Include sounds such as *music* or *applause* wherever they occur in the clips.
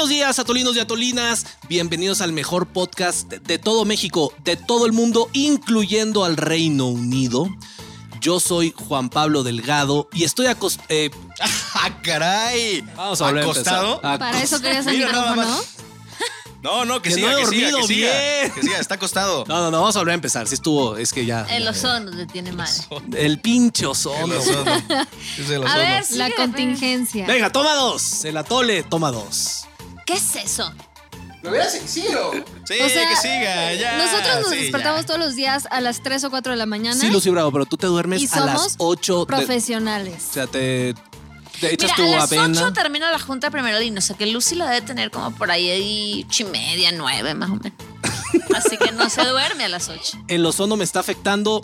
buenos días, atolinos y atolinas. Bienvenidos al mejor podcast de, de todo México, de todo el mundo, incluyendo al Reino Unido. Yo soy Juan Pablo Delgado y estoy acostado. *laughs* ¡Ah, caray! vamos a volver a ¿Acostado? Para eso querías el Mira, nada micrófono. más. No, no, que, Que siga, no he que siga, dormido que siga. bien. Que siga, está acostado. No, no, no, vamos a volver a empezar. Si estuvo, es que ya. El ozono te tiene mal. El pinche ozono. El ozono. *laughs* Es el A ozono. ver, La síguele, contingencia. Venga, toma dos. El atole, toma dos. ¿Qué es eso? Lo hubieras sencillo. Sí, O sea, que siga, ya. Nosotros nos sí, despertamos ya. todos los días a las 3 o 4 de la mañana. Sí, Lucy Bravo, pero tú te duermes y a las somos 8. profesionales. o sea, te, te echas Mira, tu a las avena. 8 termina la junta primero y no sé que Lucy la debe tener como por ahí ahí ocho y media, nueve más o menos. *laughs* Así que no se duerme a las 8. el ozono me está afectando.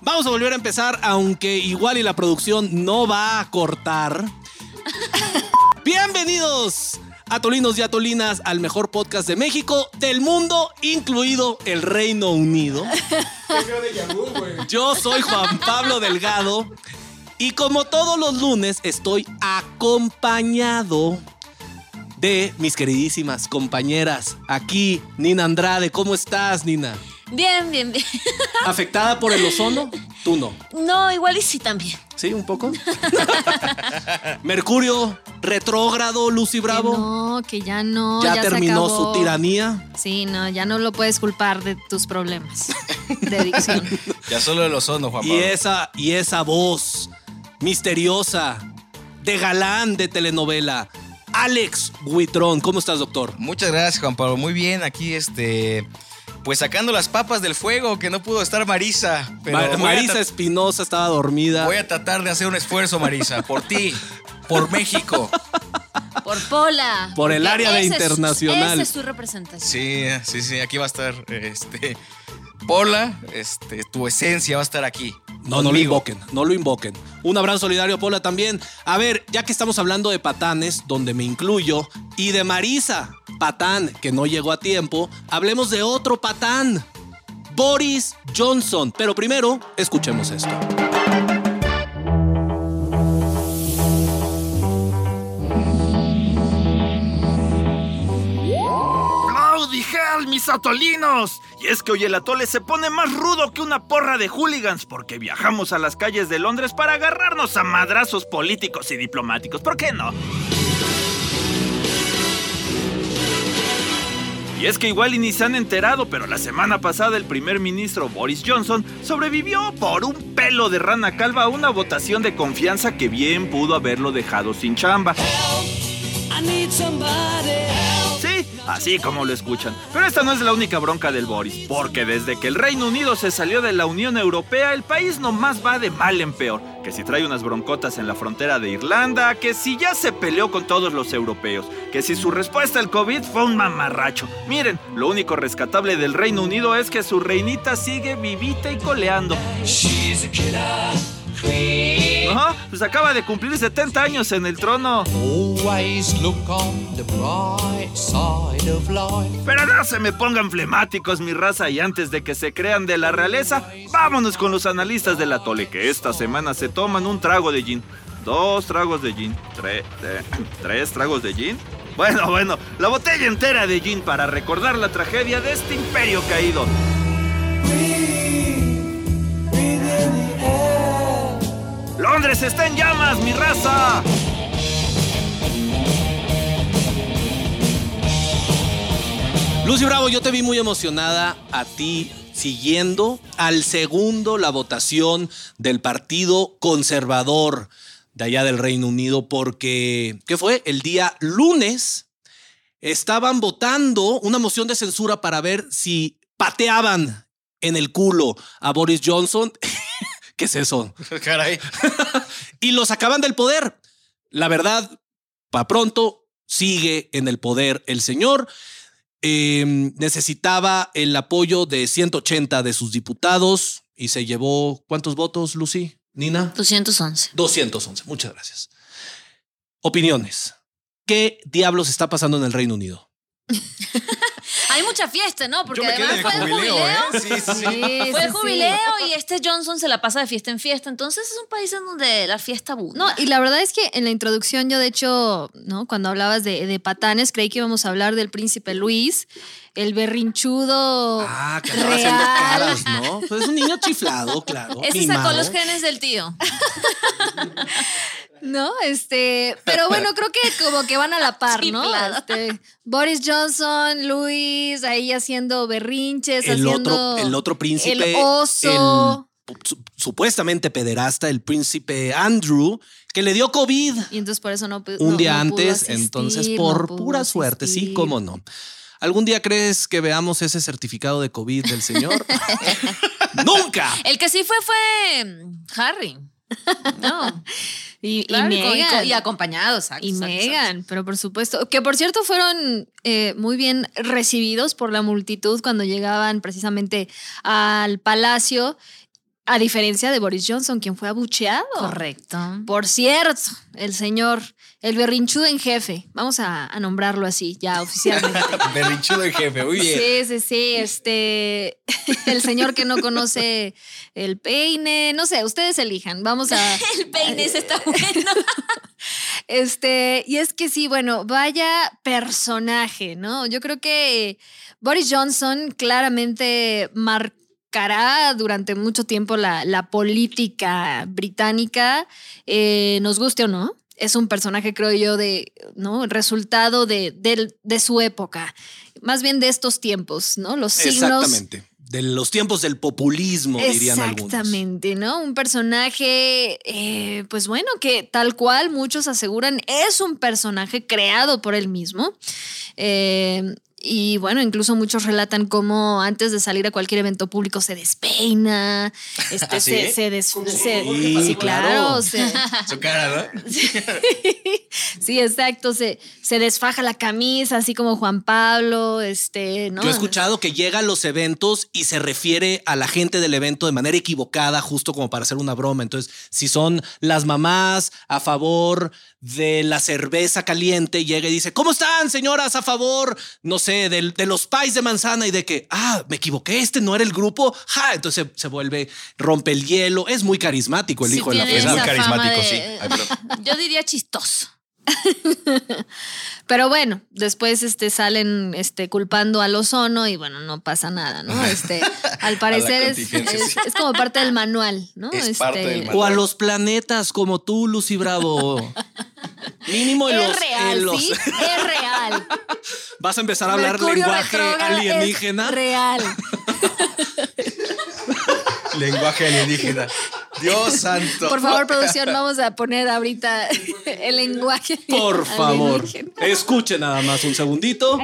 Vamos a volver a empezar, aunque igual y la producción no va a cortar. *laughs* Bienvenidos, atolinos y atolinas, al mejor podcast de México, del mundo, incluido el Reino Unido. Yo soy Juan Pablo Delgado y como todos los lunes estoy acompañado de mis queridísimas compañeras. Aquí, Nina Andrade. ¿Cómo estás, Nina? Bien, bien, bien. *laughs* ¿Afectada por el ozono? Tú no. No, igual y sí también. ¿Sí? ¿Un poco? *laughs* Mercurio retrógrado, Lucy Que Bravo. no, que ya no. ya, ya se terminó acabó. su tiranía. Sí, no, ya no lo puedes culpar de tus problemas de adicción. *laughs* Ya solo el ozono, Juan Y Pablo. esa, y esa voz misteriosa de galán de telenovela. Alex Buitrón. ¿Cómo estás, doctor? Muchas gracias, Juan Pablo. Muy bien, aquí este. Pues sacando las papas del fuego, que no pudo estar Marisa. Pero Marisa Espinosa estaba dormida. Voy a tratar de hacer un esfuerzo, Marisa, por ti, *laughs* por México. Por Pola. Por el área de internacional. Esa es su representación. Sí, sí, sí, aquí va a estar este. Pola, este, tu esencia va a estar aquí. No, no lo invoquen, no lo invoquen. Un abrazo solidario, Paula, también. A ver, ya que estamos hablando de patanes, donde me incluyo, y de Marisa, patán, que no llegó a tiempo, hablemos de otro patán, Boris Johnson. Pero primero, escuchemos esto. Mis atolinos. Y es que hoy el atole se pone más rudo que una porra de hooligans porque viajamos a las calles de Londres para agarrarnos a madrazos políticos y diplomáticos. ¿Por qué no? Y es que igual y ni se han enterado, pero la semana pasada el primer ministro Boris Johnson sobrevivió por un pelo de rana calva a una votación de confianza que bien pudo haberlo dejado sin chamba. Sí, así como lo escuchan. Pero esta no es la única bronca del Boris, porque desde que el Reino Unido se salió de la Unión Europea, el país nomás va de mal en peor. Que si trae unas broncotas en la frontera de Irlanda, que si ya se peleó con todos los europeos, que si su respuesta al COVID fue un mamarracho. Miren, lo único rescatable del Reino Unido es que su reinita sigue vivita y coleando. Ajá, pues acaba de cumplir 70 años en el trono. Always look on the bright side of life. Pero no se me pongan flemáticos, mi raza, y antes de que se crean de la realeza, vámonos con los analistas del atole, que esta semana se toman un trago de gin. Dos tragos de gin. Tre- *clears throat* ¿Tres tragos de gin? Bueno, bueno, la botella entera de gin para recordar la tragedia de este imperio caído. Londres está en llamas, mi raza. Lucy Bravo, yo te vi muy emocionada a ti siguiendo al segundo la votación del Partido Conservador de allá del Reino Unido porque, ¿qué fue? El día lunes estaban votando una moción de censura para ver si pateaban en el culo a Boris Johnson. *laughs* ¿Qué es eso? *laughs* Caray. *laughs* y lo sacaban del poder. La verdad, para pronto, sigue en el poder el señor. Eh, necesitaba el apoyo de 180 de sus diputados y se llevó, ¿cuántos votos, Lucy? Nina? 211. 211. Muchas gracias. Opiniones. ¿Qué diablos está pasando en el Reino Unido? *laughs* Hay mucha fiesta, ¿no? Porque Yo me además quedé fue de el jubileo, jubileo. ¿eh? Sí, sí, sí. Sí, Fue sí, el sí. jubileo y este Johnson se la pasa de fiesta en fiesta. Entonces es un país en donde la fiesta abunda. No, y la verdad es que en la introducción yo de hecho, ¿no? Cuando hablabas de, de patanes, creí que íbamos a hablar del príncipe Luis, el berrinchudo Ah, que andaba haciendo real. caras, ¿no? Pues es un niño chiflado, claro. Ese sacó mimado. los genes del tío. *laughs* ¿No? Este, pero bueno, creo que como que van a la par, *laughs* ¿no? Este, Boris Johnson, Luis, ahí haciendo berrinches, El haciendo otro, el otro príncipe. el oso. el supuestamente pederasta, el príncipe Andrew, que le dio COVID Y entonces por eso no un no- día no antes. asistir, entonces, por pura suerte, sí, cómo no. ¿Algún día crees que veamos ese certificado de COVID del señor? *laughs* ¡Nunca! El que sí fue fue Harry. No. *laughs* Y, Claro, y, con- y con- Meghan. y acompañado, exacto, Y exacto, exacto. Megan, pero por supuesto, que por cierto fueron eh, muy bien recibidos por la multitud cuando llegaban precisamente al palacio, a diferencia de Boris Johnson, quien fue abucheado. Correcto. Por cierto, el señor, el berrinchudo en jefe, vamos a, a nombrarlo así, ya oficialmente. *laughs* Berrinchudo el jefe, muy bien. Sí, sí, sí, este, *laughs* el señor que no conoce el peine, no sé, ustedes elijan, vamos a... *laughs* El peine ese está bueno. Este, y es que sí, bueno, vaya personaje, ¿no? Yo creo que Boris Johnson claramente durante mucho tiempo la, la política británica, eh, nos guste o no. Es un personaje, creo yo, de, ¿no? Resultado de, de su época, más bien de estos tiempos, ¿no? Los signos Exactamente. De los tiempos del populismo, dirían algunos. Exactamente, ¿no? Un personaje, eh, pues bueno, que tal cual muchos aseguran es un personaje creado por él mismo. Eh, y bueno, incluso muchos relatan cómo antes de salir a cualquier evento público se despeina, este, *laughs* ¿Ah, sí? se, se des- se- Sí, sí, claro, claro. se- *laughs* Su cara, ¿no? *laughs* sí, exacto, se, se desfaja la camisa, así como Juan Pablo, este, ¿no? Yo he escuchado que llega a los eventos y se refiere a la gente del evento de manera equivocada, justo como para hacer una broma. Entonces, si son las mamás a favor de la cerveza caliente, llega y dice, ¿cómo están, señoras, a favor, no sé, del- de, los pies de manzana? Y de que, ah, me equivoqué, este no era el grupo. Ja, entonces se, se vuelve, rompe el hielo. Es muy carismático el Sí hijo de la Es muy carismático, de- sí. Ay. *laughs* Yo diría chistoso. *laughs* Pero bueno, después este, salen este, culpando al ozono y bueno, no pasa nada, ¿no? *laughs* Este, al parecer es, es, como parte del manual, ¿no? Es Este, parte del manual. O a los planetas como tú, Lucy Bravo. *laughs* Mínimo en los, Es real, en los- ¿sí? Es real. Vas a empezar a hablar Mercurio lenguaje retrógrado es alienígena. real. Lenguaje alienígena. Dios santo. Por favor, producción, vamos a poner ahorita *laughs* el lenguaje. Por favor, alienígena. escuche nada más un segundito.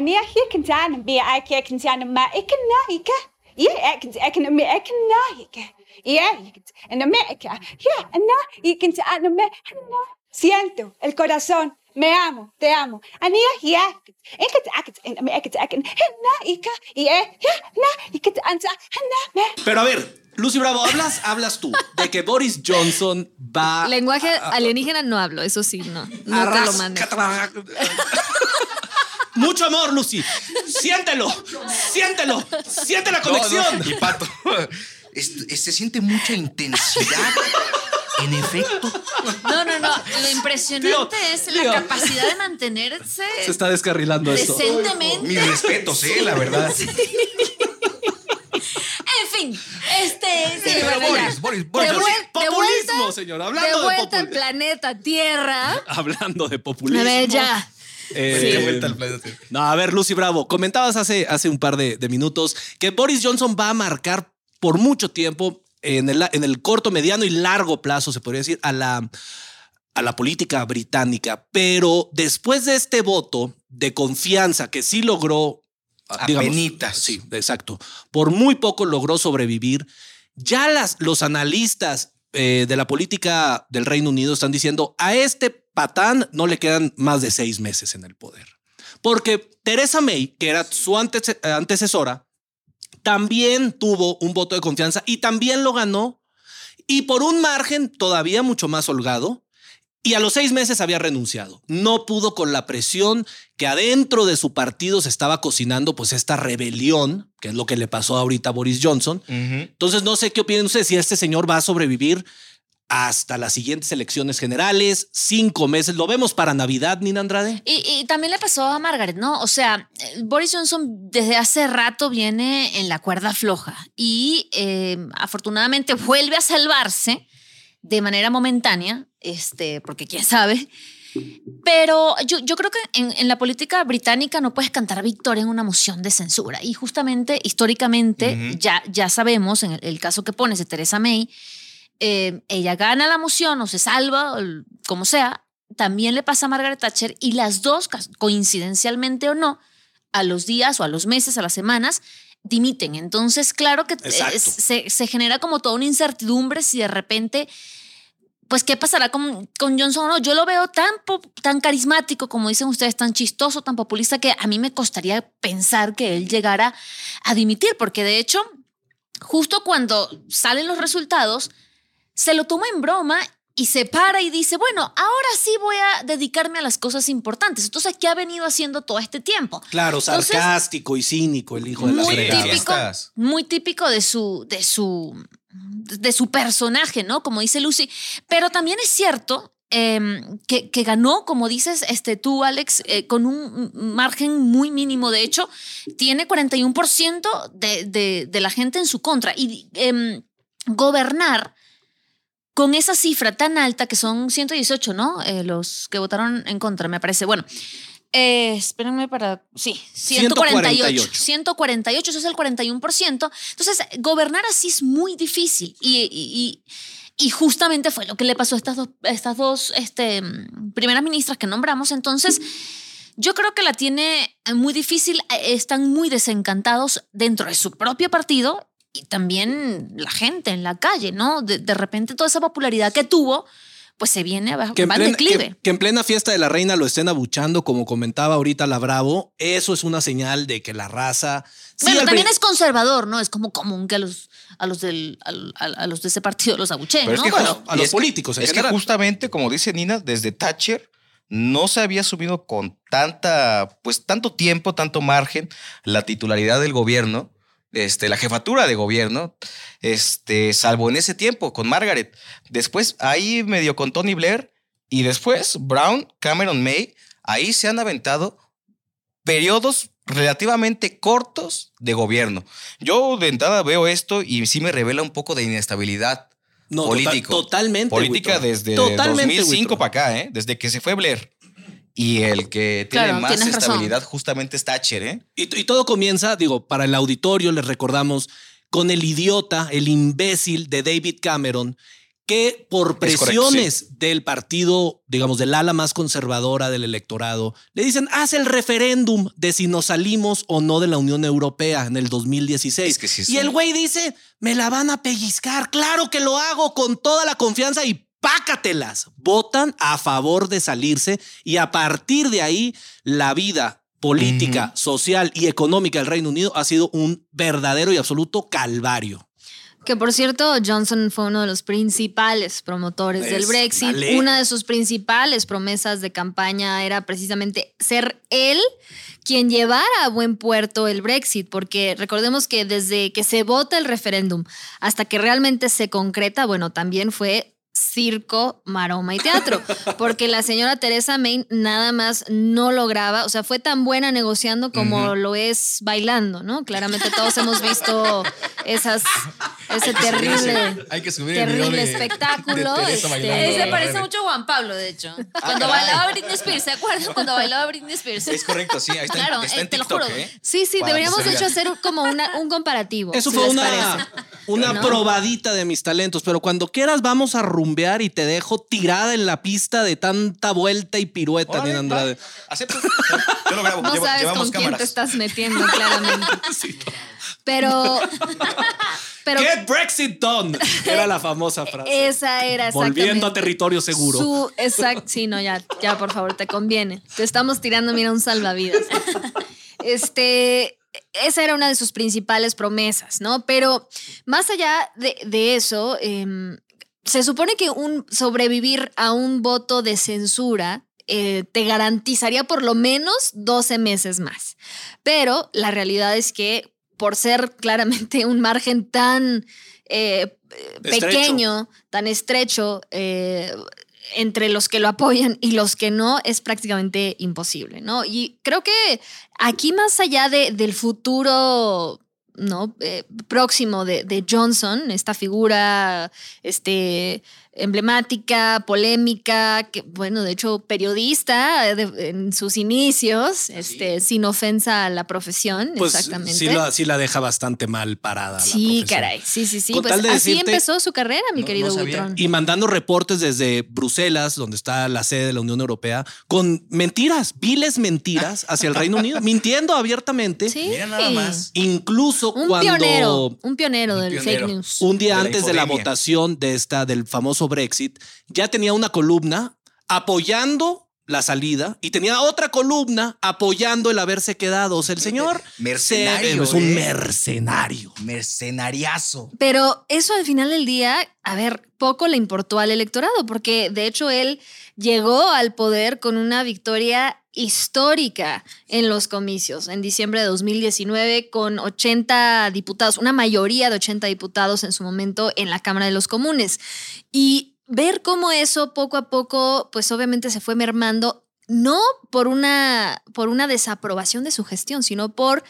Siento el corazón. Me amo, te amo. Ani ja, ik het ik en América ik en na ik het aan na Pero a ver, Lucy Bravo, hablas, hablas tú de que Boris Johnson va *laughs* Lenguaje alienígena no hablo, eso sí, no. No te lo Arras- mando. *laughs* Mucho amor, Lucy. Siéntelo, siéntelo, siente la No, conexión. no, y pato. *laughs* Es- es- se siente mucha intensidad. En efecto. No, no, no. Lo impresionante Tío, es la capacidad de mantenerse Se está descarrilando esto. decentemente. Mis respetos, eh, la verdad. En fin, este. sí, Pero bueno, ya. Boris, Boris, De, Boris. vuel- de Populismo, vuelta, señor. de Hablando de, vuelta al popul- planeta Tierra. Hablando de populismo. A ver, ya. Eh, De vuelta al planeta. No, a ver, Lucy Bravo, comentabas hace, hace un par de, de minutos que Boris Johnson va a marcar por mucho tiempo, en el, en el corto, mediano y largo plazo, se podría decir, a la, a la política británica. Pero después de este voto de confianza que sí logró, Apenitas. sí, exacto, por muy poco logró sobrevivir, ya las, los analistas eh, de la política del Reino Unido están diciendo a este patán no le quedan más de seis meses en el poder. Porque Teresa May, que era su antece- antecesora, también tuvo un voto de confianza y también lo ganó. Y por un margen todavía mucho más holgado. Y a los seis meses había renunciado. No pudo con la presión que adentro de su partido se estaba cocinando, pues esta rebelión, que es lo que le pasó ahorita a Boris Johnson. Entonces, no sé qué opinan ustedes si este señor va a sobrevivir hasta las siguientes elecciones generales, cinco meses. ¿Lo vemos para Navidad, Nina Andrade? Y, y también le pasó a Margaret, ¿no? O sea, eh, Boris Johnson desde hace rato viene en la cuerda floja y eh, afortunadamente *laughs* vuelve a salvarse de manera momentánea, este, porque quién sabe. Pero yo, yo creo que en, en la política británica no puedes cantar victoria en una moción de censura. Y justamente, históricamente, ya, ya sabemos, en el, el caso que pones de Theresa May, eh, ella gana la moción o se salva, o como sea, también le pasa a Margaret Thatcher y las dos, coincidencialmente o no, a los días o a los meses, a las semanas, dimiten. Entonces, claro que Exacto. se, se genera como toda una incertidumbre si de repente, pues, ¿qué pasará con, con Johnson? No, yo lo veo tan, tan carismático, como dicen ustedes, tan chistoso, tan populista, que a mí me costaría pensar que él llegara a dimitir, porque de hecho, justo cuando salen los resultados, se lo toma en broma y se para y dice, bueno, ahora sí voy a dedicarme a las cosas importantes. Entonces, ¿qué ha venido haciendo todo este tiempo? Claro, Entonces, sarcástico y cínico, el hijo de la muy fregada. típico, muy típico de su, de su, de su personaje, ¿no? Como dice Lucy. Pero también es cierto em, que, que ganó, como dices este, tú, Alex, eh, con un margen muy mínimo. De hecho, tiene 41% de, de, de la gente en su contra. Y em, gobernar con esa cifra tan alta, que son 118, ¿no? Eh, los que votaron en contra, me parece. Bueno, eh, espérenme para. Sí, 148. 148, eso es el 41%. Entonces, gobernar así es muy difícil. Y, y- y- y justamente fue lo que le pasó a estas dos, a estas dos este, primeras ministras que nombramos. Entonces, yo creo que la tiene muy difícil. eh, Están muy desencantados dentro de su propio partido y también la gente en la calle, ¿no? De, de repente toda esa popularidad que tuvo, pues se viene abajo, Que en, plena, declive. que- que en plena fiesta de la reina lo estén abuchando, como comentaba ahorita la Bravo, eso es una señal de que la raza. sí, Bueno, también es conservador, ¿no? Es como común que a los, a los, del, a, los de ese partido los abucheen, es ¿no? que, Bueno, ju- a los políticos en es que justamente, como dice Nina, desde Thatcher no se había subido con tanta, pues tanto tiempo, tanto margen la titularidad del gobierno, este, la jefatura de gobierno, este, salvo en ese tiempo con Margaret. Después ahí medio con Tony Blair y después Brown, Cameron May, ahí se han aventado periodos relativamente cortos de gobierno. Yo de entrada veo esto y sí me revela un poco de inestabilidad No, político. totalmente. Política Huitro. desde Totalmente, 2005 Huitro. para acá, ¿eh? Desde que se fue Blair. Y el que tiene Claro, más razón. estabilidad justamente es Thatcher, ¿eh? Y, y todo comienza, digo, para el auditorio les recordamos, con el idiota, el imbécil de David Cameron, que por correcto, presiones del partido, digamos, del ala más conservadora del electorado, le dicen, haz el referéndum de si nos salimos o no de la Unión Europea en el 2016. Es que sí es y el güey dice, me la van a pellizcar, claro que lo hago con toda la confianza y pácatelas. Votan a favor de salirse y a partir de ahí la vida política, social y económica del Reino Unido ha sido un verdadero y absoluto calvario. Que por cierto, Johnson fue uno de los principales promotores del Brexit. dale. Una de sus principales promesas de campaña era precisamente ser él quien llevara a buen puerto el Brexit, porque recordemos que desde que se vota el referéndum hasta que realmente se concreta, bueno, también fue circo, maroma y teatro, porque la señora Teresa May nada más no lograba, o sea, fue tan buena negociando como lo es bailando, ¿no? Claramente todos hemos visto esas, ese terrible, Hay que subir el terrible de- espectáculo. de este, bailando. Eh, se Bueno, parece mucho a Juan Pablo, de hecho. Cuando bailaba Britney Spears, ¿se acuerdan? *laughs* Cuando bailaba Britney Spears. Es correcto, sí. Ahí está, Claro, está eh, en te lo juro. ¿eh? Sí, sí, Para deberíamos de hecho hacer como una, un comparativo. Eso si fue una, parece. una ¿No? probadita de mis talentos, pero cuando quieras vamos a rumbear y te dejo tirada en la pista de tanta vuelta y pirueta, Nina Andrade. Acepto. Yo lo grabo. *laughs* No Llevo- sabes con quién cámaras. te estás metiendo, claramente. *laughs* Pero, *laughs* pero Get Brexit done. Era la famosa frase. esa era exactamente. Volviendo a territorio seguro. Su, exacto, sí, no, ya, ya, por favor, te conviene. Te estamos tirando, mira, un salvavidas. Este, esa era una de sus principales promesas, ¿no? Pero más allá de, de eso, em, se supone que un sobrevivir a un voto de censura eh, te garantizaría por lo menos 12 meses más. Pero la realidad es que por ser claramente un margen tan eh, pequeño, tan estrecho, eh, entre los que lo apoyan y los que no, es prácticamente imposible, ¿no? Y creo que aquí más allá de, del futuro ¿no? Eh, próximo de, de Johnson, esta figura este, emblemática, polémica, que, bueno, de hecho, periodista eh, de- en sus inicios, este, sin ofensa a la profesión, Pues exactamente. sí la, sí la deja bastante mal parada. Sí, caray. Sí, sí, sí. Con Pues así decirte- empezó su carrera, mi No- querido no. Buitrón. Y mandando reportes desde Bruselas, donde está la sede de la Unión Europea, con mentiras, viles mentiras hacia el Reino Unido, *laughs* mintiendo abiertamente. Sí. Mira nada más. Incluso Un cuando pionero, un pionero Un del pionero. fake news. un día de la antes de la votación de esta del famoso Brexit, ya tenía una columna apoyando la salida y tenía otra columna apoyando el haberse quedado. O sea, el señor Mercenario, se- es un ¿eh? mercenario. Mercenariazo. Pero eso al final del día, a ver, poco le importó al electorado, porque de hecho él llegó al poder con una victoria histórica en los comicios en diciembre de 2019 con 80 diputados, una mayoría de 80 diputados en su momento en la Cámara de los Comunes. Y ver cómo eso poco a poco, pues obviamente se fue mermando, no por una, por una desaprobación de su gestión, sino por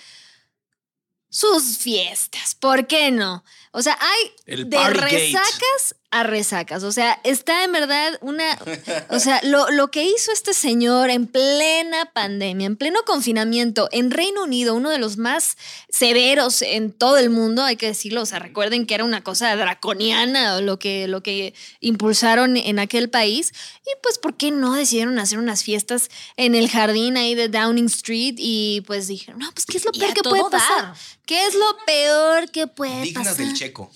sus fiestas. ¿Por qué no? O sea, hay El de resacas a resacas. O sea, está en verdad una. O sea, lo, lo que hizo este señor en plena pandemia, en pleno confinamiento, en Reino Unido, uno de los más severos en todo el mundo, hay que decirlo. O sea, recuerden que era una cosa draconiana lo que, lo que impulsaron en aquel país. Y pues, ¿por qué no decidieron hacer unas fiestas en el jardín ahí de Downing Street? Y pues dijeron, no, pues, ¿qué es lo peor que puede pasar? ¿Qué es lo peor que puede Dignas pasar? del checo.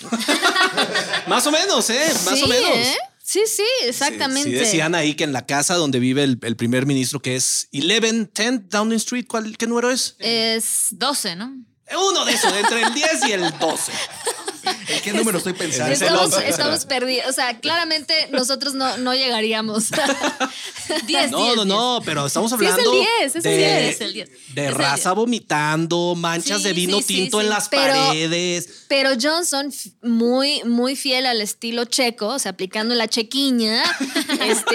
*laughs* Más o menos, ¿eh? Más sí, o menos. ¿eh? Sí, sí, exactamente. Sí, sí decían ahí que en la casa donde vive el, el primer ministro, que es 1110 Downing Street, ¿cuál, ¿qué número es? Es 12, ¿no? Uno de esos, entre el 10 y el 12. *laughs* ¿En qué número estoy pensando? Estamos, 11. estamos perdidos. O sea, claramente nosotros no, no llegaríamos. *laughs* 10, No, no, no, pero estamos Sí, es el hablando 10, es el de, 10. Es el 10. de Es el raza 10. vomitando, manchas Sí, de vino sí, tinto sí. en las Pero- paredes. Pero Johnson, muy, muy fiel al estilo checo, o sea, aplicando la chequiña, *laughs* este,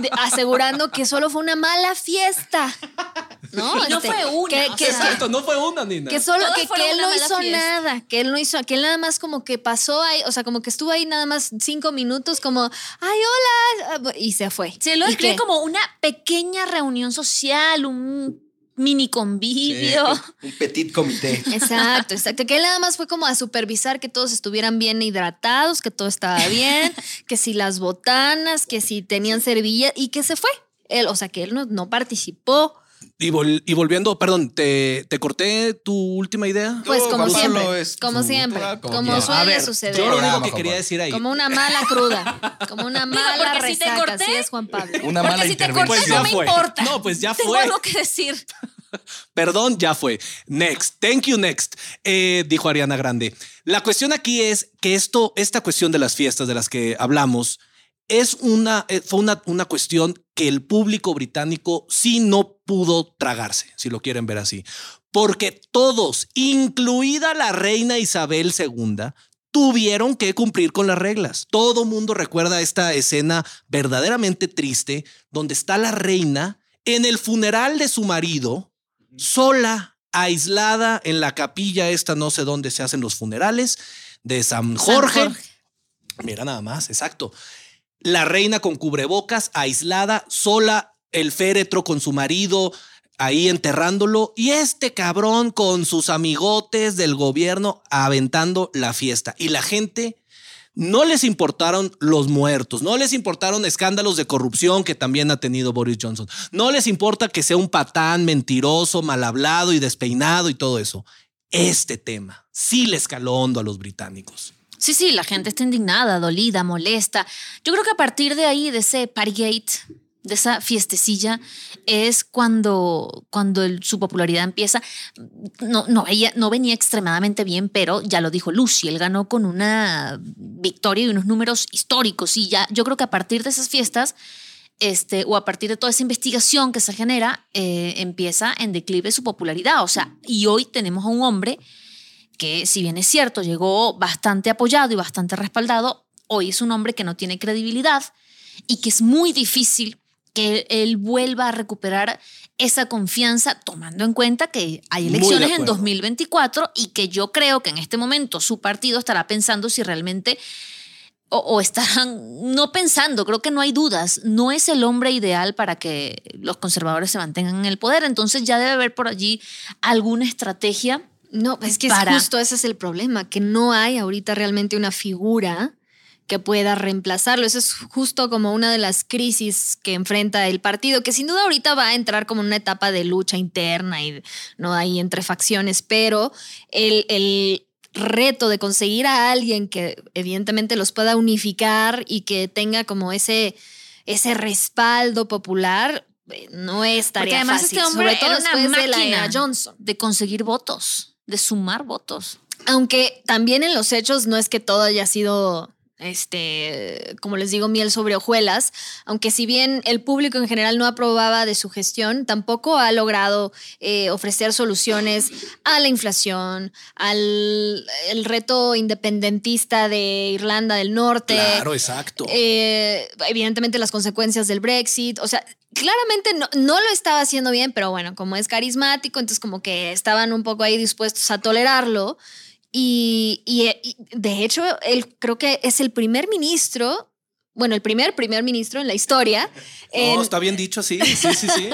de- asegurando que solo fue una mala fiesta. No, *laughs* no Este, fue una, Que, que- Exacto, no fue una, Nina. Que solo que, él no hizo fiesta. nada, que él no hizo, que él nada más como que pasó ahí, o sea, como que estuvo ahí nada más cinco minutos, como, ay, hola, y se fue. Se lo ¿Y describe como una pequeña reunión social, un mini convivio. Un petit comité. *laughs* Exacto, exacto. Que él nada más fue como a supervisar que todos estuvieran bien hidratados, que todo estaba bien, *laughs* que si las botanas, que si tenían servilla y que se fue. Él, o sea, que él no, no participó. Y, vol- y volviendo, perdón, te, te corté tu última idea. Pues como Gonzalo siempre, es como siempre, ah, como suele ver, suceder. yo lo único que quería decir ahí. Como una mala cruda, como una Digo, mala porque si te corté- así es Juan Pablo. Una Porque mala si te Pues no me fue. importa. No, pues ya Tengo fue. algo que decir. *laughs* Perdón, ya fue. Next. Thank you, next. Eh, dijo Ariana Grande. La cuestión aquí es que esto, esta cuestión de las fiestas de las que hablamos, es una, eh, fue una, una cuestión que el público británico sí no pudo tragarse, si lo quieren ver así. Porque todos, incluida la reina Isabel II, tuvieron que cumplir con las reglas. Todo mundo recuerda esta escena verdaderamente triste donde está la reina en el funeral de su marido, sola, aislada en la capilla esta, no sé dónde se hacen los funerales, de San Jorge. Jorge. Mira nada más, exacto. La reina con cubrebocas, aislada, sola, el féretro con su marido ahí enterrándolo y este cabrón con sus amigotes del gobierno aventando la fiesta. Y la gente no les importaron los muertos, no les importaron escándalos de corrupción que también ha tenido Boris Johnson, no les importa que sea un patán mentiroso, mal hablado y despeinado y todo eso. Este tema sí les caló hondo a los británicos. Sí, sí, la gente está indignada, dolida, molesta. Yo creo que a partir de ahí, de ese Partygate, de esa fiestecilla es cuando, cuando su popularidad empieza. No, no, ella no venía extremadamente bien, pero ya lo dijo Lucy, él ganó con una victoria y unos números históricos. Y ya, yo creo que a partir de esas fiestas, este, o a partir de toda esa investigación que se genera, eh, empieza en declive su popularidad. O sea, y hoy tenemos a un hombre que, si bien es cierto, llegó bastante apoyado y bastante respaldado, hoy es un hombre que no tiene credibilidad y que es muy difícil que él vuelva a recuperar esa confianza tomando en cuenta que hay elecciones en acuerdo. 2024 y que yo creo que en este momento su partido estará pensando si realmente o, o estarán *laughs* no pensando, creo que no hay dudas, no es el hombre ideal para que los conservadores se mantengan en el poder, entonces ya debe haber por allí alguna estrategia No, es que es justo ese es el problema, que no hay ahorita realmente una figura que pueda reemplazarlo. Eso es justo como una de las crisis que enfrenta el partido, que sin duda ahorita va a entrar como una etapa de lucha interna y no hay entre facciones, pero el, el reto de conseguir a alguien que evidentemente los pueda unificar y que tenga como ese, ese respaldo popular. eh, No es Porque tarea además fácil, este hombre sobre todo era una después de la era Johnson. de conseguir votos, de sumar votos. Aunque también en los hechos no es que todo haya sido, este, como les digo, miel sobre hojuelas, aunque si bien el público en general no aprobaba de su gestión, tampoco ha logrado eh, ofrecer soluciones a la inflación, al el reto independentista de Irlanda del Norte. Claro, exacto. Eh, evidentemente las consecuencias del Brexit, o sea, claramente no, no lo estaba haciendo bien, pero bueno, como es carismático, entonces como que estaban un poco ahí dispuestos a tolerarlo. Y, y, de hecho, él creo que es el primer ministro, bueno, el primer primer ministro en la historia *laughs* en, No, está bien dicho, sí, sí, sí, sí.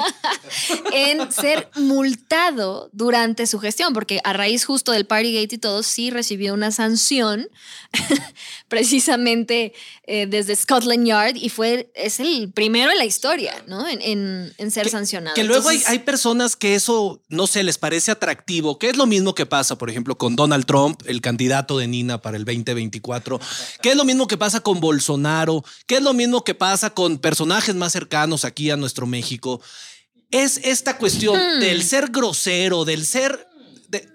*laughs* en ser multado durante su gestión, porque a raíz justo del Partygate y todo, sí recibió una sanción *laughs* precisamente eh, desde Scotland Yard y fue, es el primero en la historia, ¿no? En, en- en ser Que- sancionado. Que luego hay, hay personas que eso, no sé, les parece atractivo, que es lo mismo que pasa, por ejemplo, con Donald Trump, el candidato de Nina para el 2024, que es lo mismo que pasa con Bolsonaro, que es lo mismo que pasa con personajes más cercanos aquí a nuestro México. Es esta cuestión Hmm. del ser grosero, del ser, de-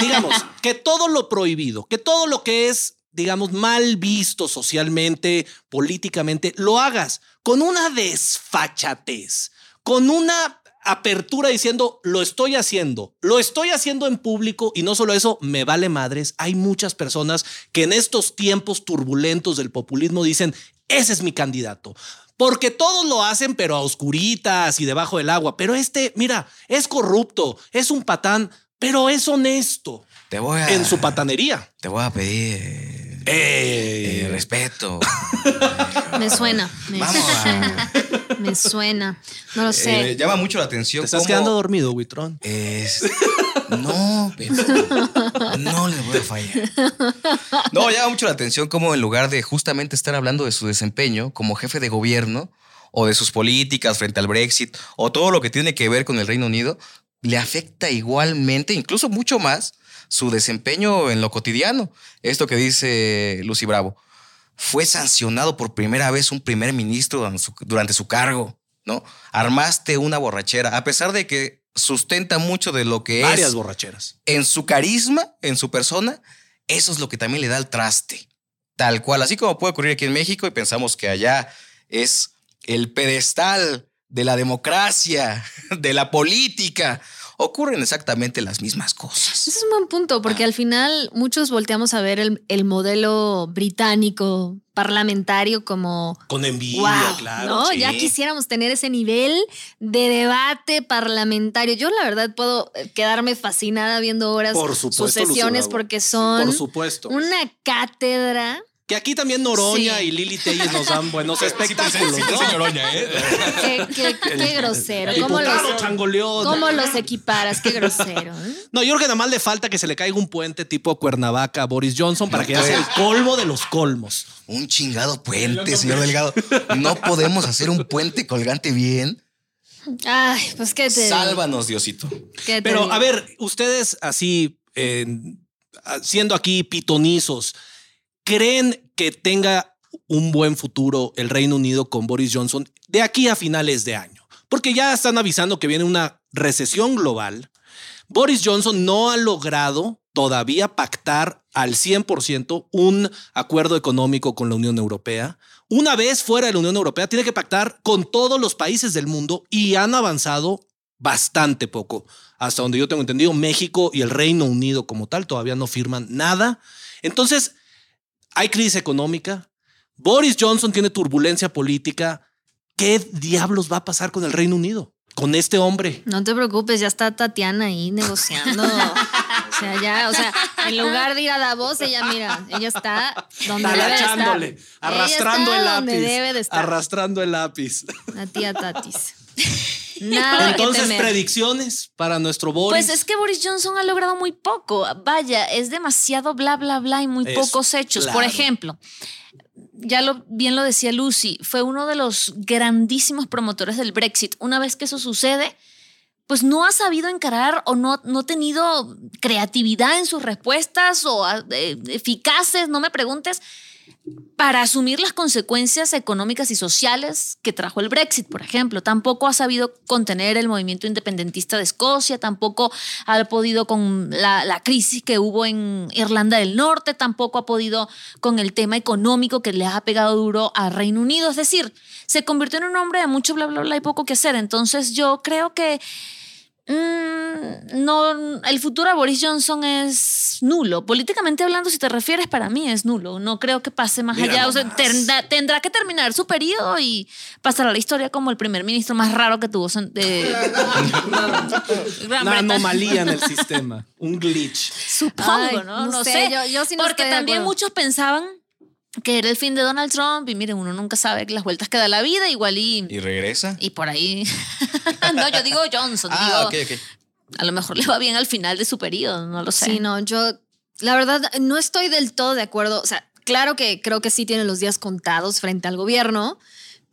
digamos, *laughs* que todo lo prohibido, que todo lo que es digamos, mal visto socialmente, políticamente, lo hagas con una desfachatez, con una apertura diciendo, lo estoy haciendo, lo estoy haciendo en público y no solo eso, me vale madres. Hay muchas personas que en estos tiempos turbulentos del populismo dicen, ese es mi candidato. Porque todos lo hacen, pero a oscuritas y debajo del agua. Pero este, mira, es corrupto, es un patán, pero es honesto Te voy a. en su patanería. Te voy a pedir. Eh, eh, respeto. *laughs* me suena, me, Vamos a- suena, *laughs* me suena, no lo sé. Eh, llama mucho la atención. Te estás cómo quedando dormido, Huitrón. es- *laughs* No, pero no le voy a fallar. No, llama mucho la atención cómo en lugar de justamente estar hablando de su desempeño como jefe de gobierno o de sus políticas frente al Brexit o todo lo que tiene que ver con el Reino Unido, le afecta igualmente, incluso mucho más, su desempeño en lo cotidiano. Esto que dice Lucy Bravo. Fue sancionado por primera vez un primer ministro durante su, cargo, ¿no? Armaste una borrachera, a pesar de que sustenta mucho de lo que Varias es borracheras. en su carisma, en su persona, eso es lo que también le da el traste. Tal cual, así como puede ocurrir aquí en México y pensamos que allá es el pedestal de la democracia, *laughs* de la política, ocurren exactamente las mismas cosas. Ese es un buen punto, porque al final muchos volteamos a ver el, el modelo británico parlamentario como Con envidia, wow, claro. ¿no? sí. Ya quisiéramos tener ese nivel de debate parlamentario. Yo la verdad puedo eh, quedarme fascinada viendo horas Por supuesto, sesiones porque son Por supuesto. una cátedra. Que aquí también Noroña Sí. y Lili Telles nos dan buenos *laughs* espectáculos. ¿no? ¿eh? Qué, qué- qué grosero. ¿Cómo los, changoleón. cómo los equiparas? Qué grosero. ¿eh? No, yo creo que nada más le falta que se le caiga un puente tipo Cuernavaca a Boris Johnson para que ya sea el colmo de los colmos. Un chingado puente, señor Delgado. No podemos hacer un puente colgante bien. Ay, pues qué te digo? Sálvanos, Diosito. ¿Qué te Pero digo? a ver, ustedes así, eh, siendo aquí pitonizos, ¿creen que tenga un buen futuro el Reino Unido con Boris Johnson de aquí a finales de año. Porque ya están avisando que viene una recesión global. Boris Johnson no ha logrado todavía pactar al 100% un acuerdo económico con la Unión Europea. Una vez fuera de la Unión Europea, tiene que pactar con todos los países del mundo y han avanzado bastante poco. Hasta donde yo tengo entendido, México y el Reino Unido como tal todavía no firman nada. Entonces, hay crisis económica. Boris Johnson tiene turbulencia política. ¿Qué diablos va a pasar con el Reino Unido? Con este hombre. No te preocupes, ya está Tatiana ahí negociando. *laughs* o sea, ya, o sea, en lugar de ir a Davos, ella mira, ella está donde debe de estar. Talachándole, arrastrando Ella el está donde lápiz. debe de estar. Arrastrando el lápiz. La tía Tatis. *laughs* Nada Entonces, que predicciones para nuestro Boris. Pues es que Boris Johnson ha logrado muy poco. Vaya, es demasiado bla, bla, bla y muy pocos hechos. Por ejemplo, ya lo, bien lo decía Lucy, fue uno de los grandísimos promotores del Brexit. Una vez que eso sucede, pues no ha sabido encarar o no, no ha tenido creatividad en sus respuestas o eh, eficaces, no me preguntes, para asumir las consecuencias económicas y sociales que trajo el Brexit, por ejemplo. Tampoco ha sabido contener el movimiento independentista de Escocia, tampoco ha podido con la, crisis que hubo en Irlanda del Norte, tampoco ha podido con el tema económico que le ha pegado duro al Reino Unido. Es decir, se convirtió en un hombre de mucho bla, bla, bla y poco que hacer. Entonces yo creo que mm, no, el futuro a Boris Johnson es nulo. Políticamente hablando, si te refieres, para mí es nulo. No creo que pase más Mira allá. O sea, nomás. tendrá, tendrá que terminar su periodo y pasará a la historia como el primer ministro más raro que tuvo de Gran Una anomalía en el sistema, un glitch. Supongo, Ay, ¿no? no No, sé, sé. yo- yo sí no Porque de también muchos pensaban que era el fin de Donald Trump y miren, uno nunca sabe las vueltas que da la vida, igual y, ¿Y regresa? y por ahí. *laughs* no, yo digo Johnson, Ah, digo, ok, ok. a lo mejor le va bien al final de su periodo, no lo sé. Sí, no, yo la verdad no estoy del todo de acuerdo. O sea, claro que creo que sí tiene los días contados frente al gobierno,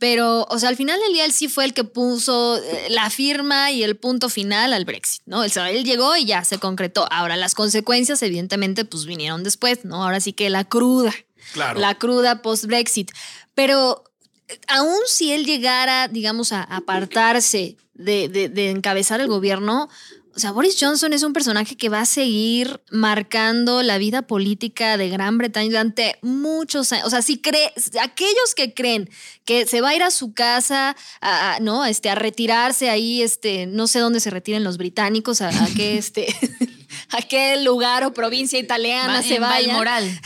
pero, o sea, al final del día él sí fue el que puso eh, la firma y el punto final al Brexit, ¿no? Él llegó y ya se concretó. Ahora, las consecuencias, evidentemente, pues vinieron después, ¿no? Ahora sí que la cruda. Claro. La cruda post-Brexit. Pero aún si él llegara, digamos, a apartarse de, de- de encabezar el gobierno, o sea, Boris Johnson es un personaje que va a seguir marcando la vida política de Gran Bretaña durante muchos años. O sea, si cree, aquellos que creen que se va a ir a su casa, a, a- ¿no? Este, a retirarse ahí, este, no sé dónde se retiren los británicos, a, a qué, este, *laughs* a qué lugar o provincia italiana Va- se en vayan Balmoral.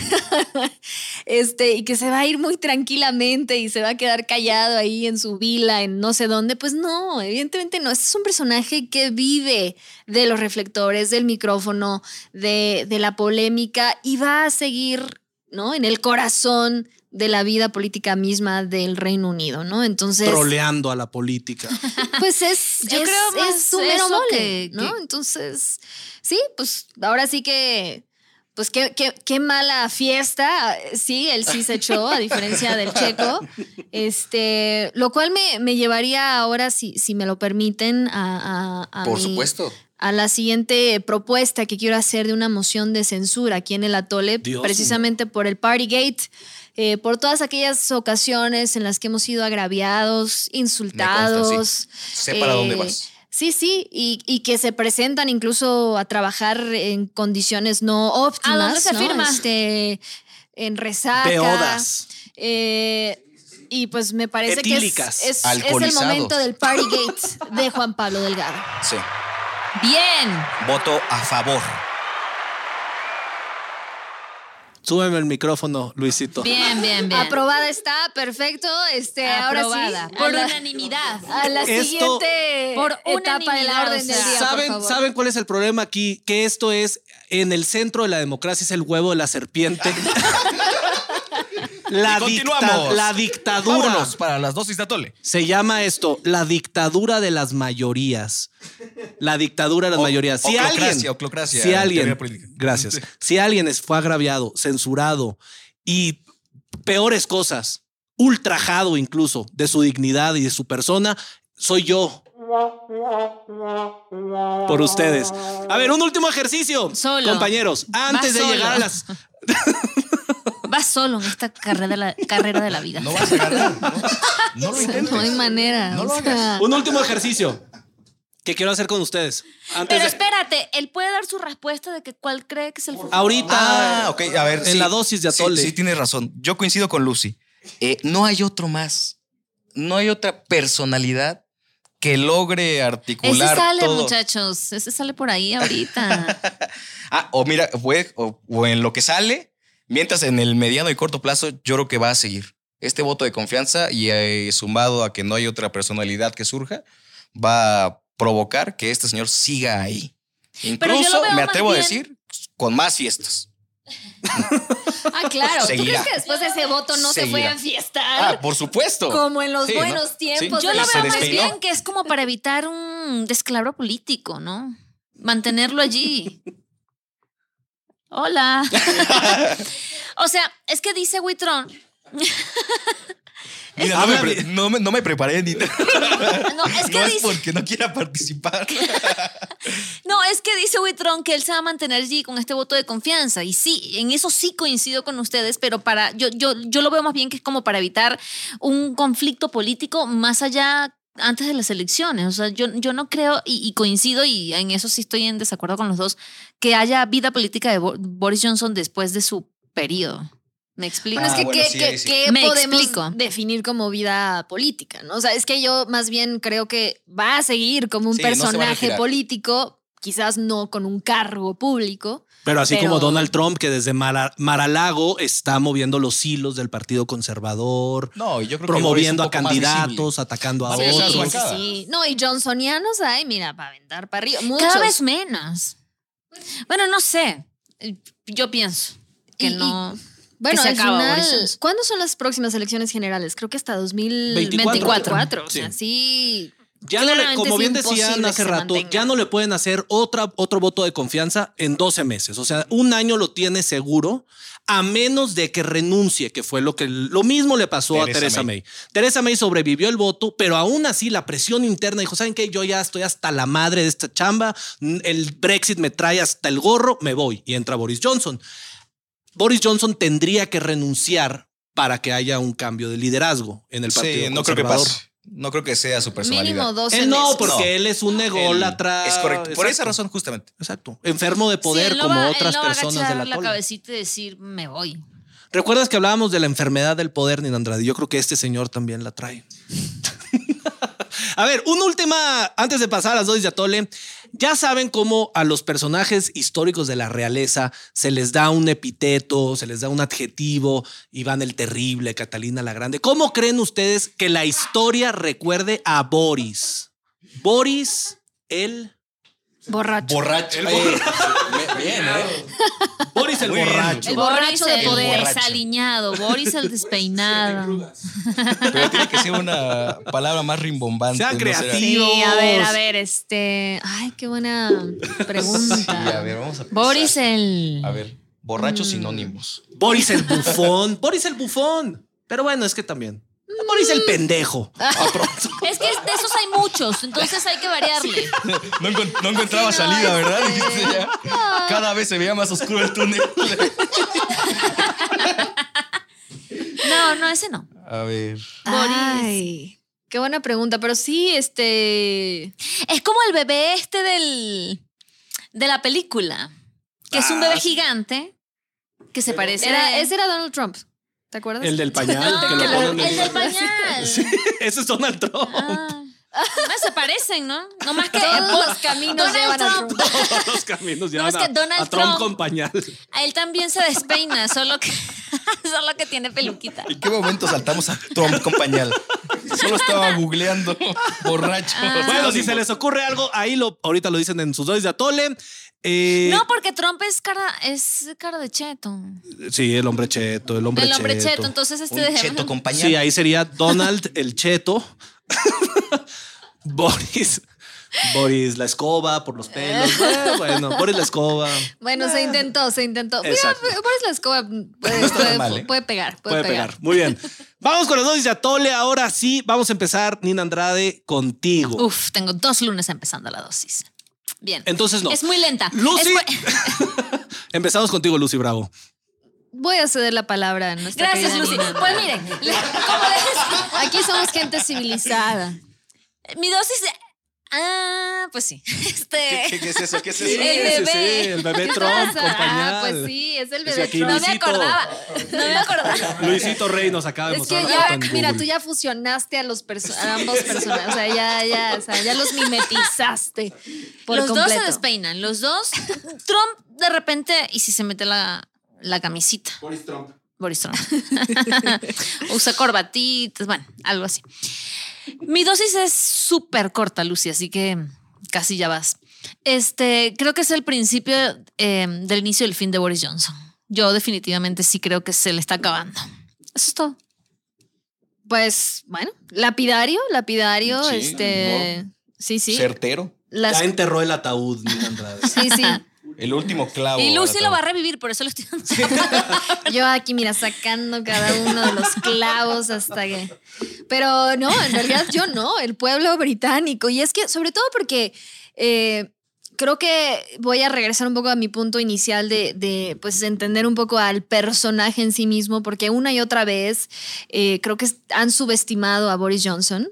*laughs* este, y que se va a ir muy tranquilamente y se va a quedar callado ahí en su vila, en no sé dónde, pues no, evidentemente no. Este es un personaje que vive de los reflectores, del micrófono, de, de la polémica y va a seguir, ¿no? En el corazón de la vida política misma del Reino Unido, ¿no? Entonces, Troleando a la política. *laughs* pues es, *laughs* Yo es- creo más es su mero mole, que- ¿no? que- Entonces, sí, pues ahora sí que, pues qué, qué, qué mala fiesta. Sí, él sí se echó, a diferencia del checo. *laughs* Este, lo cual me, me llevaría ahora, si, si me lo permiten, a, a- a Por mi- supuesto. A la siguiente propuesta que quiero hacer de una moción de censura aquí en el Atole, Dios precisamente por el Partygate, eh, por todas aquellas ocasiones en las que hemos sido agraviados, insultados. Sé para dónde eh, vas. Sí, sí, y, y que se presentan incluso a trabajar en condiciones no óptimas. dónde se ¿no? firma? Este, en resaca. Eh, y pues me parece Etílicas. que es, es- es el momento del Partygate de Juan Pablo Delgado. Sí. Bien. Voto a favor. Súbeme el micrófono, Luisito. Bien, bien, bien. Aprobada está, perfecto. Este, ahora Aprobada. sí. Por a la- unanimidad. A la Esto- siguiente Por etapa de la unanimidad, orden del día. por ¿Saben, favor. ¿Saben cuál es el problema aquí? Que esto es en el centro de la democracia, es el huevo de la serpiente. *laughs* la, dicta- la dictadura. Vámonos para las dosis de atole. Se llama esto la dictadura de las mayorías. La dictadura de las O- mayorías. Si oclocracia, alguien, oclocracia, si alguien, gracias. Si alguien es- fue agraviado, censurado y peores cosas, ultrajado incluso de su dignidad y de su persona, soy yo. Por ustedes. A ver, un último ejercicio. Solo. Compañeros, antes de llegar a las. *laughs* Vas solo en esta carrera de la, carrera de la vida. No vas a ganar. No, no lo intentes. *laughs* No hay manera. No lo sea, Un último ejercicio que quiero hacer con ustedes. Antes Pero de- espérate, él puede dar su respuesta de que cuál cree que es el futuro. ahorita. Ah, ok, a ver. En la dosis de sí, atole. Sí, tienes razón. Yo coincido con Lucy. Eh, no hay otro más. No hay otra personalidad que logre articular Ese sale, todo. muchachos. Ese sale por ahí ahorita. *laughs* Ah, o mira, fue- o, o en lo que sale, mientras en el mediano y corto plazo, yo creo que va a seguir. Este voto de confianza y eh, sumado a que no hay otra personalidad que surja, va a provocar que este señor siga ahí. Incluso me atrevo a decir con más fiestas. Ah, claro. ¿Tú crees que después de ese voto no se fue a enfiestar? Ah, por supuesto. como en los Sí, ¿no? buenos tiempos. Sí. Yo lo veo más bien que es como para evitar un desclabro político, ¿no? Mantenerlo allí. *laughs* Hola. *laughs* o sea, es que dice Witron. Mira, no, me no me, no me preparé ni No, es que no es dice. porque no quiera participar. *laughs* No, es que dice Witron que él se va a mantener allí con este voto de confianza. Y sí, en eso sí coincido con ustedes, pero para. Yo, yo, yo lo veo más bien que es como para evitar un conflicto político más allá antes de las elecciones. O sea, yo, yo no creo, y, y coincido, y en eso sí estoy en desacuerdo con los dos, que haya vida política de Bo- Boris Johnson después de su periodo. ¿Me explico? Bueno, es Ah, que bueno, ¿qué, sí, qué- ahí sí. qué Me podemos explico. definir como vida política? ¿no? O sea, es que yo más bien creo que va a seguir como un Sí, personaje político, quizás no con un cargo público. Pero así Pero- como Donald Trump, que desde Mara- Maralago está moviendo los hilos del Partido Conservador, No, y yo creo que promoviendo a candidatos, atacando a su otros. bancada. sí. No, y Johnsonianos hay, mira, para aventar para arriba. Muchos. Cada vez menos. Bueno, no sé. Yo pienso que Y- y- no. Bueno, se al acaba final. ¿cuándo son las próximas elecciones generales? Creo que hasta 2024. 24. O sea, sí. Ya no le, como bien decían hace rato, mantenga. ya no le pueden hacer otra, otro voto de confianza en 12 meses. O sea, un año lo tiene seguro, a menos de que renuncie, que fue lo que lo mismo le pasó a Theresa Teresa May. May. Teresa May sobrevivió el voto, pero aún así la presión interna dijo: ¿Saben qué? Yo ya estoy hasta la madre de esta chamba. El Brexit me trae hasta el gorro, me voy. Y entra Boris Johnson. Boris Johnson tendría que renunciar para que haya un cambio de liderazgo en el partido. Sí, no creo que Conservador. pase. No creo que sea su personalidad. Mínimo 12 Él no, porque No. él es un ególatra. Es correcto. Por esa razón, justamente. Exacto. Enfermo de poder Sí, como va- él otras no va a personas de agachar la, la cabecita y decir, me voy. ¿Recuerdas que hablábamos de la enfermedad del poder, Nina Andrade? Yo creo que este señor también la trae. *laughs* a ver, una última, antes de pasar a las dosis de Atole. Ya saben cómo a los personajes históricos de la realeza se les da un epiteto, se les da un adjetivo, Iván el Terrible, Catalina la Grande. ¿Cómo creen ustedes que la historia recuerde a Boris? Boris el... Borracho. Borracho. El borracho. Bien, ¿eh? Boris el Muy borracho. El borracho de el poder. desaliñado, Boris el despeinado. Pero tiene que ser una palabra más rimbombante. Sean no será- creativos. Sí, a ver, a ver, este. Ay, qué buena pregunta. Sí, a ver, vamos a pensar. Boris el... A ver, borrachos sinónimos. Boris el bufón. Boris el bufón. Pero bueno, es que también. Boris el pendejo. *laughs* Es que de esos hay muchos, entonces hay que variarle. *laughs* No, encon- no encontraba Sí, no, salida, ¿verdad? este- Dijiste ya. Cada vez se veía más oscuro el túnel. *laughs* No, no, ese no. A ver. Ay, qué buena pregunta, pero sí, este. Es como el bebé este del de la película, que es un bebé gigante que se parece Era, ese era Donald Trump. ¿Te acuerdas? El del pañal. No, que lo el, ponen en- del pañal. *laughs* Ese es Donald Trump. Ah. No, se parecen, ¿no? No más que Todos los *laughs* caminos Donald llevan a Trump. Todos los caminos llevan es que a, Donald a Trump, Trump- con pañal. A él también se despeina, solo que *laughs* solo que tiene peluquita. ¿En qué momento saltamos a Trump con pañal? Solo estaba googleando borracho. Ah. Bueno, si se les ocurre algo, ahí lo, ahorita lo dicen en sus dosis de atole. Eh, No, porque Trump es cara es cara de cheto. Sí, el hombre cheto, el hombre El hombre cheto, cheto. entonces este dejémoslo. cheto con pañal. Sí, ahí sería Donald el cheto. *laughs* Boris. Boris la escoba por los pelos. *laughs* Eh, bueno, Boris la escoba. Bueno, se intentó, se intentó. Mira, Exacto. Boris la escoba puede, No está puede- mal, ¿eh? puede pegar, puede, Puede pegar. pegar. Muy bien. Vamos con las dosis de atole. Ahora sí, vamos a empezar, Nina Andrade, contigo. Uf, tengo dos lunes empezando la dosis. Bien. Entonces no. Es muy lenta. Lucy. Muy- *laughs* Empezamos contigo, Lucy Bravo. voy a ceder la palabra a nuestra Gracias, Lucy. Nina. Pues miren, como les Aquí somos gente civilizada. mi dosis de. Ah, pues sí. *laughs* Este. ¿Qué, qué es eso? ¿Qué es Sí, *laughs* eso? El bebé. sí, el bebé ¿Qué Trump con Ah, pues sí, es el bebé Trump. No me acordaba. No me acordaba. *laughs* Luisito Rey nos acaba de Es que mostrar. ya, mira, Google. tú ya fusionaste a los perso- a ambos personajes. O sea, ya, ya, o sea, ya los mimetizaste. Por los dos se despeinan. Los dos. Trump de repente. Y si se mete la, la camisita. Boris Trump. Boris Trump. Usa corbatitas, bueno, algo así. Mi dosis es súper corta, Lucy, así que casi ya vas. Este, creo que es el principio eh, del inicio del fin de Boris Johnson. Yo definitivamente sí creo que se le está acabando. Eso es todo. Pues, bueno, lapidario, lapidario, Sí, este. Sí, sí. Certero. Las- Ya enterró el ataúd, Nina Andrade. sí, sí. El último clavo. Y Lucy lo va a revivir, por eso lo estoy dando. *laughs* Yo aquí, mira, sacando cada uno de los clavos hasta que. Pero no, en realidad yo no, el pueblo británico. Y es que, sobre todo porque eh, creo que voy a regresar un poco a mi punto inicial de, de, pues, entender un poco al personaje en sí mismo, porque una y otra vez eh, creo que han subestimado a Boris Johnson.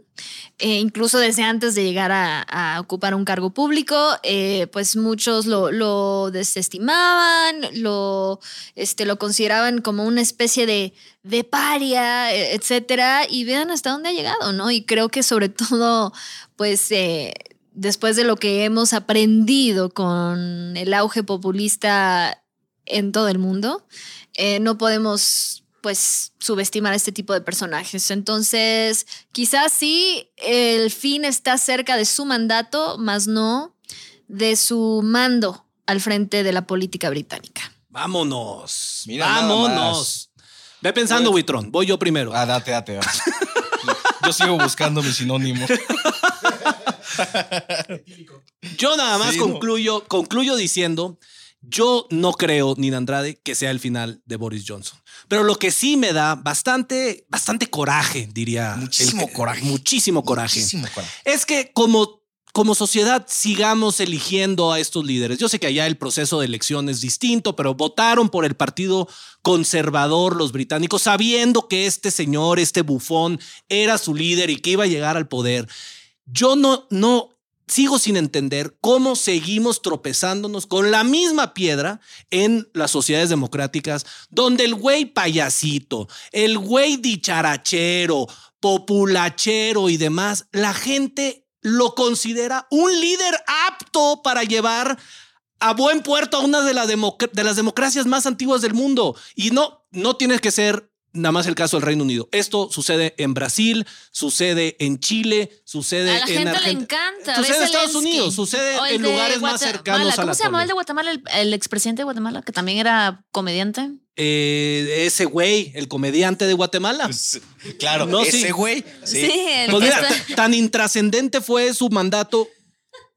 Eh, incluso desde antes de llegar a, ocupar un cargo público, eh, pues muchos lo, lo desestimaban, lo, este, lo consideraban como una especie de, de paria, eh, etcétera, y vean hasta dónde ha llegado, ¿no? Y creo que sobre *laughs* todo, pues, después de lo que hemos aprendido con el auge populista en todo el mundo, eh, no podemos pues subestimar a este tipo de personajes. Entonces, quizás sí, el fin está cerca de su mandato, más no de su mando al frente de la política británica. Vámonos. Mira, Vámonos. Ve pensando, Witron. Voy yo primero. Ah, date, date. Yo sigo buscando mi sinónimo. *laughs* Yo nada más Sí, concluyo, concluyo diciendo, yo no creo, Nina Andrade, que sea el final de Boris Johnson. Pero lo que sí me da bastante, bastante coraje, diría. Muchísimo el- coraje. Muchísimo coraje. Muchísimo coraje. Es que como, como sociedad sigamos eligiendo a estos líderes. Yo sé que allá el proceso de elección es distinto, pero votaron por el partido conservador los británicos, sabiendo que este señor, este bufón, era su líder y que iba a llegar al poder. Yo no, no, sigo sin entender cómo seguimos tropezándonos con la misma piedra en las sociedades democráticas, donde el güey payasito, el güey dicharachero, populachero y demás, la gente lo considera un líder apto para llevar a buen puerto a una de, de las democracias más antiguas del mundo. Y no, no tienes que ser nada más el caso del Reino Unido. Esto sucede en Brasil, sucede en Chile, sucede A la en gente le Argentina. encanta. Sucede en Estados. Unidos, sucede en de lugares más Guatemala. cercanos a ¿Cómo la se llamaba el de. Guatemala? El, el expresidente de Guatemala, que también era comediante. Eh, ese güey, el comediante de Guatemala. *laughs* Claro, No, sí. ese güey. Sí. el Pues mira, está- tan intrascendente fue su mandato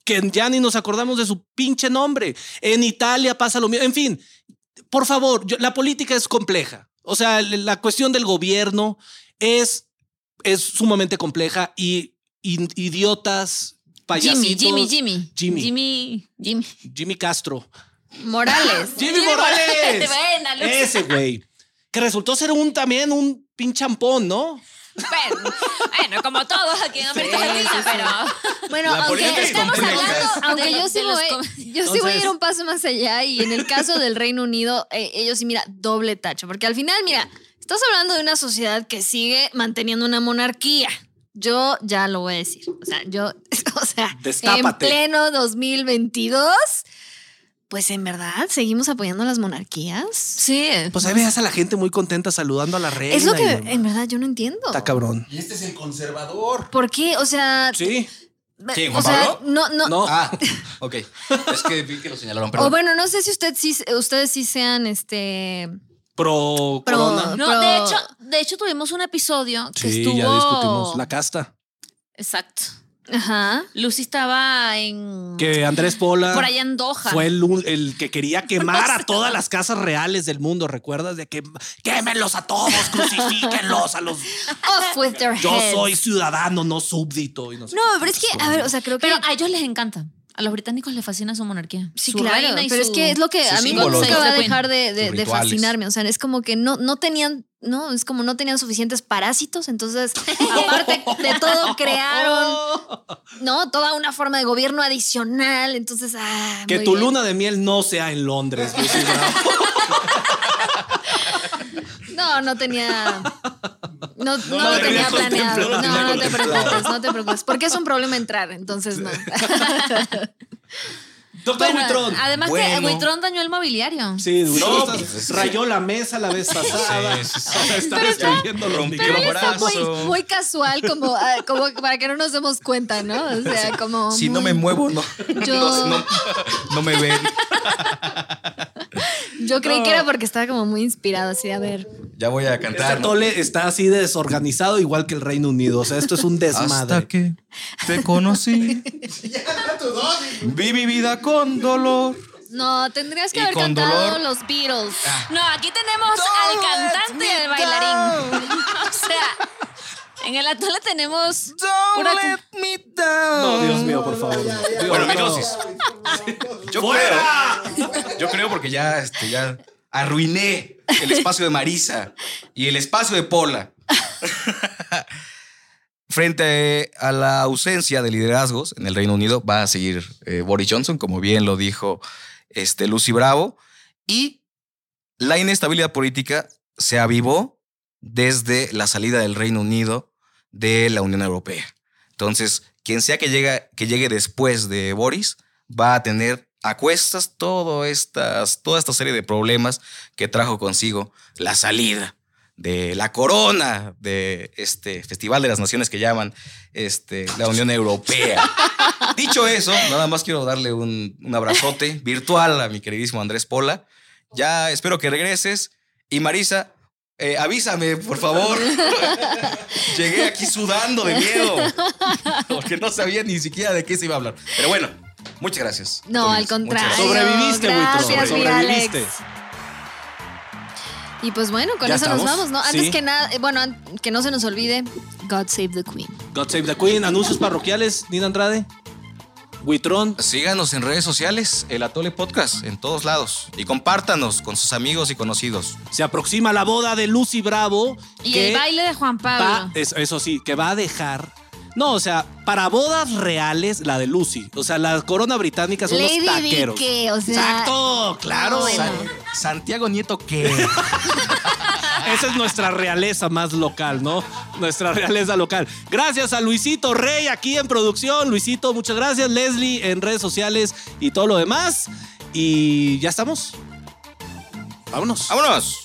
que ya ni nos acordamos de su pinche nombre. En Italia pasa lo mismo. En fin, por favor, yo- la política es compleja. O sea, la cuestión del gobierno es, es sumamente compleja y, y- idiotas, payasitos. Jimmy, Jimmy, Jimmy. Jimmy. Jimmy, Jimmy. Jimmy Castro. Morales. *laughs* Jimmy Morales. *laughs* Buena, Luz. Ese güey. Que resultó ser un también un pinchampón, ¿no? Bueno, bueno, como todos aquí en América Latina, sí, sí. pero. Bueno, La aunque política es estamos compleja. hablando, aunque yo sí voy, yo sí voy a ir un paso más allá y en el caso del Reino Unido, eh, ellos sí, mira, doble tacho, porque al final, mira, estás hablando de una sociedad que sigue manteniendo una monarquía. Yo ya lo voy a decir. O sea, yo, *laughs* o sea, en Destápate. pleno 2022, pues en verdad seguimos apoyando a las monarquías. Sí. Pues ahí veas a la gente muy contenta saludando a la reina. Es lo que y en verdad yo no entiendo. Está cabrón. Y este es el conservador. ¿Por qué? O sea, Sí. ¿Quién, o Juan sea, Pablo? no, no, No. Ah, *laughs* ok. Es que vi que lo señalaron, O perdón. bueno, no sé si usted sí, ustedes sí sean este. Pro, Pro- corona. No, de hecho, de hecho tuvimos un episodio que Sí, estuvo. ya discutimos. La casta. Exacto. Ajá. Lucy estaba en. Que Andrés Pola por allá en Doha. fue el, el que quería *laughs* quemar a todas las casas reales del mundo. ¿Recuerdas? De que quémenlos a todos, *laughs* crucifíquenlos a los. Off with their Yo heads. soy ciudadano, no súbdito. Y no, sé No, pero es que, a ver, o sea, creo que. Pero a ellos les encanta. A los británicos les fascina su monarquía. Sí, Su claro, reina y pero es que es lo que a mí símbolos. nunca va a dejar de, fascinarme. O sea, es como que no, no tenían, no, es como no tenían suficientes parásitos. Entonces, *laughs* aparte de todo, crearon, ¿no? Toda una forma de gobierno adicional. Entonces, ah, Que tu bien. luna de miel no sea en Londres, Lucy Bravo. *laughs* No, no tenía. No, no, lo lo tenía planeado. No, no te preocupes, no te preocupes. Porque es un problema entrar, entonces no. *laughs* Doctor Bueno, Buitrón. además que Bueno. Buitrón dañó el mobiliario. Sí, No, Buitrón pues, rayó la mesa la vez pasada. Sí, sí, sí. Ahora está Pero destruyendo los está muy, muy casual, como, ah, como para que no nos demos cuenta, ¿no? O sea, como. Si no me muevo, no. Yo- No, no me ven. *laughs* Yo creí que era porque estaba como muy inspirado, así, a ver. Ya voy a Este cantar. ¿no? atole está así de desorganizado, igual que el Reino Unido. O sea, esto es un desmadre. Hasta que te conocí. *laughs* Vi mi vida con dolor. No, tendrías que haber cantado dolor. los Beatles. No, aquí tenemos al cantante y al bailarín. *laughs* o sea, en el atole tenemos Don't let me down. No, Dios mío, por favor. Bueno, mi no. dosis. Yo creo. Yo creo porque ya, este, ya arruiné el espacio de Marisa y el espacio de Pola. *laughs* Frente a la ausencia de liderazgos en el Reino Unido, va a seguir eh, Boris Johnson, como bien lo dijo este, Lucy Bravo, y la inestabilidad política se avivó desde la salida del Reino Unido de la Unión Europea. Entonces, quien sea que llegue, que llegue después de Boris va a tener a cuestas todo estas, toda esta serie de problemas que trajo consigo la salida de la corona de este Festival de las Naciones que llaman este, la Unión Europea. *laughs* Dicho eso, nada más quiero darle un, un abrazote virtual a mi queridísimo Andrés Pola. Ya espero que regreses. Y Marisa, eh, avísame, por favor. *laughs* Llegué aquí sudando de miedo. Porque no sabía ni siquiera de qué se iba a hablar. Pero bueno, muchas gracias. No, al contrario. Sobreviviste, Gracias, Sobreviviste. Alex. Y pues bueno, con ¿Ya eso nos vamos, ¿no? Antes Sí. que nada, eh, bueno, que no se nos olvide, God Save the Queen. God Save the Queen, anuncios parroquiales, Nina Andrade. Buitrón. Síganos en redes sociales, el Atole Podcast, en todos lados. Y compártanos con sus amigos y conocidos. Se aproxima la boda de Lucy Bravo. Y que el baile de Juan Pablo. va- eso, eso sí, que va a dejar. No, o sea, para bodas reales, la de Lucy. O sea, la corona británica son Lady los taqueros. Di que, o sea, Exacto, claro. No, San- Santiago Nieto, ¿qué? *laughs* Esa es nuestra realeza más local, ¿no? Nuestra realeza local. Gracias a Luisito Rey aquí en producción. Luisito, muchas gracias. Leslie en redes sociales y todo lo demás. Y ya estamos. Vámonos. ¡Vámonos!